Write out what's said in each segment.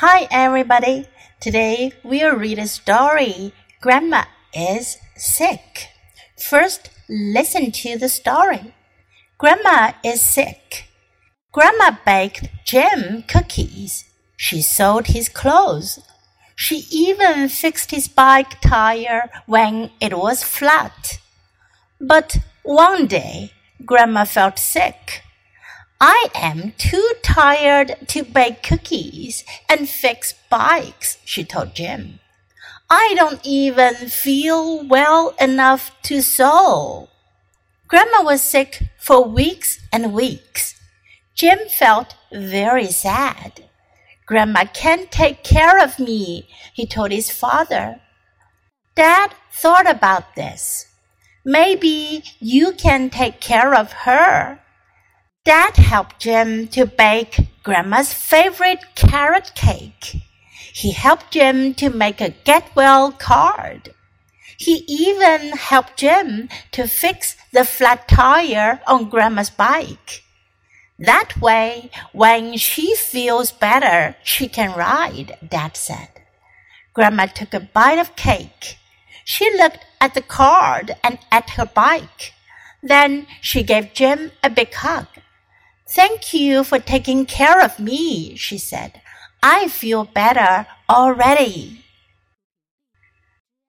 Hi, everybody. Today we'll read a story. Grandma is sick. First, listen to the story. Grandma is sick. Grandma baked Jim cookies. She sewed his clothes. She even fixed his bike tire when it was flat. But one day, Grandma felt sick. I am too tired to bake cookies and fix bikes, she told Jim. I don't even feel well enough to sew. Grandma was sick for weeks and weeks. Jim felt very sad. Grandma can't take care of me, he told his father. Dad thought about this. Maybe you can take care of her. Dad helped Jim to bake Grandma's favorite carrot cake. He helped Jim to make a get well card. He even helped Jim to fix the flat tire on Grandma's bike. That way, when she feels better, she can ride, Dad said. Grandma took a bite of cake. She looked at the card and at her bike. Then she gave Jim a big hug. Thank you for taking care of me, she said. I feel better already.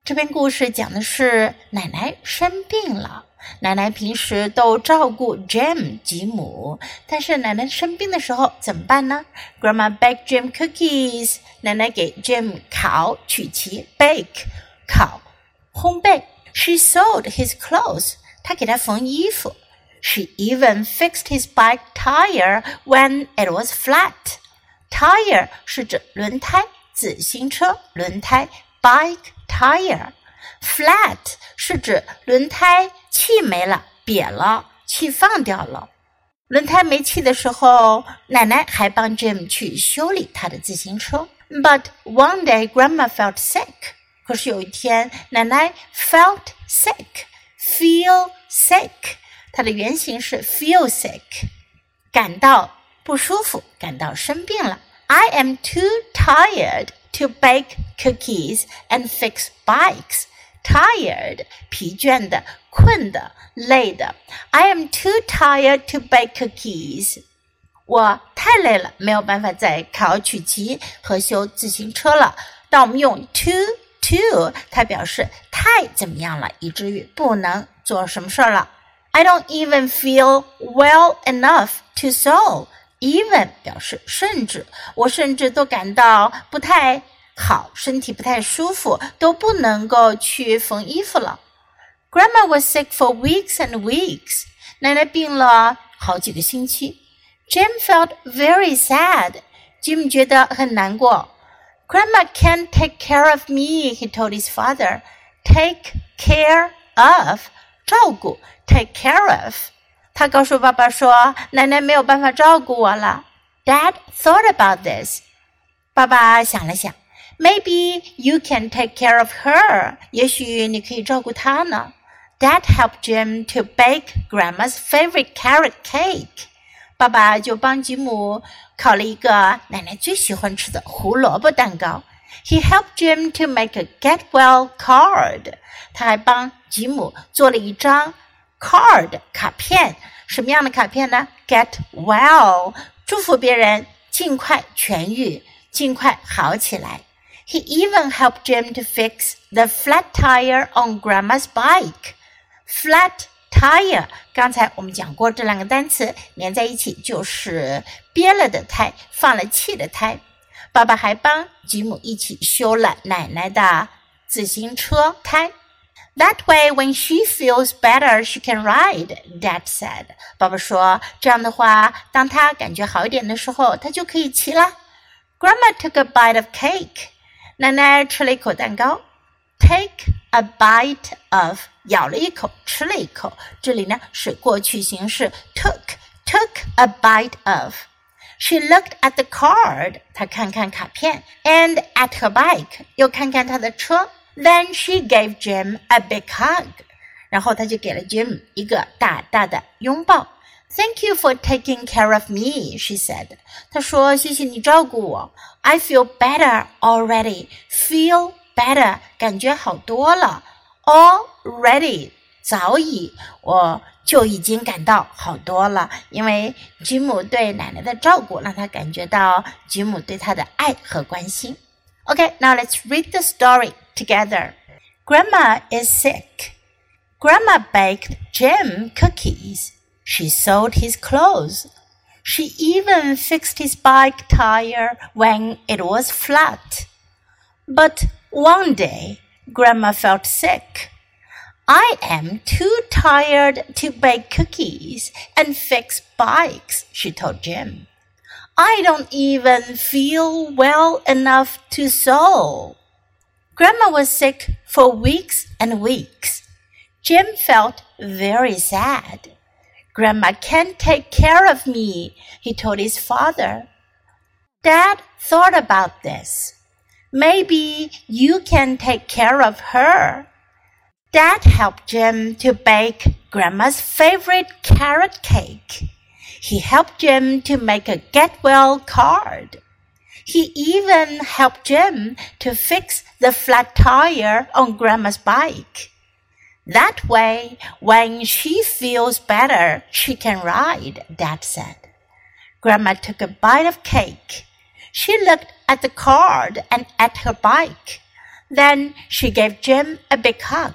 这篇故事讲的是奶奶生病了。奶奶平时都照顾 Jim 吉姆，但是奶奶生病的时候怎么办呢？Grandma baked Jim cookies，奶奶给 Jim. 烤曲奇，bake 烤烘焙。She sewed his clothes，她给他缝衣服。She even fixed his bike tire when it was flat。Tire 是指轮胎，自行车轮胎，bike tire。Flat 是指轮胎气没了，瘪了，气放掉了。轮胎没气的时候，奶奶还帮 Jim 去修理他的自行车。But one day, Grandma felt sick. 可是有一天，奶奶 felt sick, feel sick。 它的原型是 feel sick，感到不舒服，感到生病了。I am too tired to bake cookies and fix bikes tired 疲倦的、困的、累的。I am too tired to bake cookies。我太累了，没有办法再烤曲奇和修自行车了。当我们用 too too，它表示太怎么样了，以至于不能做什么事儿了。I don't even feel well enough to sew。even 表示甚至，我甚至都感到不太好，身体不太舒服，都不能够去缝衣服了。Grandma was sick for weeks and weeks。奶奶病了好几个星期。Jim felt very sad。Jim 觉得很难过。Grandma can't take care of me, he told his father. Take care of， 照顾，take care of。他告诉爸爸说，奶奶没有办法照顾我了。Dad thought about this。爸爸想了想。Maybe you can take care of her. 也许你可以照顾她呢。Dad helped Jim to bake Grandma's favorite carrot cake. 爸爸就帮吉姆烤了一个奶奶最喜欢吃的胡萝卜蛋糕。He helped Jim to make a get well card. 他还帮吉姆做了一张 card 卡片。什么样的卡片呢？Get well，祝福别人尽快痊愈，尽快好起来。he even helped Jim to fix the flat tire on Grandma's bike. Flat tire，刚才我们讲过这两个单词连在一起就是憋了的胎，放了气的胎。 爸爸还帮吉姆一起修了奶奶的自行车胎。That way, when she feels better, she can ride. Dad said. 爸爸说，这样的话，当她感觉好一点的时候，她就可以骑了。Grandma took a bite of cake. 奶奶吃了一口蛋糕，take a bite of，咬了一口，吃了一口。这里呢是过去形式，took，took a bite of。She looked at the card，她看看卡片，and at her bike，又看看她的车。Then she gave Jim a big hug，然后她就给了 Jim 一个大大的拥抱。 Thank you for taking care of me, she said. 她说：“谢谢你照顾我。I feel better already. Feel better，感觉好多了。Already， 早已我就已经感到好多了，因为吉姆对奶奶的照顾，让他感觉到吉姆对他的爱和关心。Okay, now let's read the story together. Grandma is sick. Grandma baked Jim cookies. She sewed his clothes. She even fixed his bike tire when it was flat. But one day, Grandma felt sick. I am too tired to bake cookies and fix bikes, she told Jim. I don't even feel well enough to sew. Grandma was sick for weeks and weeks. Jim felt very sad. Grandma can't take care of me, he told his father. Dad thought about this. Maybe you can take care of her. Dad helped Jim to bake Grandma's favorite carrot cake. He helped Jim to make a get well card. He even helped Jim to fix the flat tire on Grandma's bike. That way, when she feels better, she can ride, Dad said. Grandma took a bite of cake. She looked at the card and at her bike. Then she gave Jim a big hug.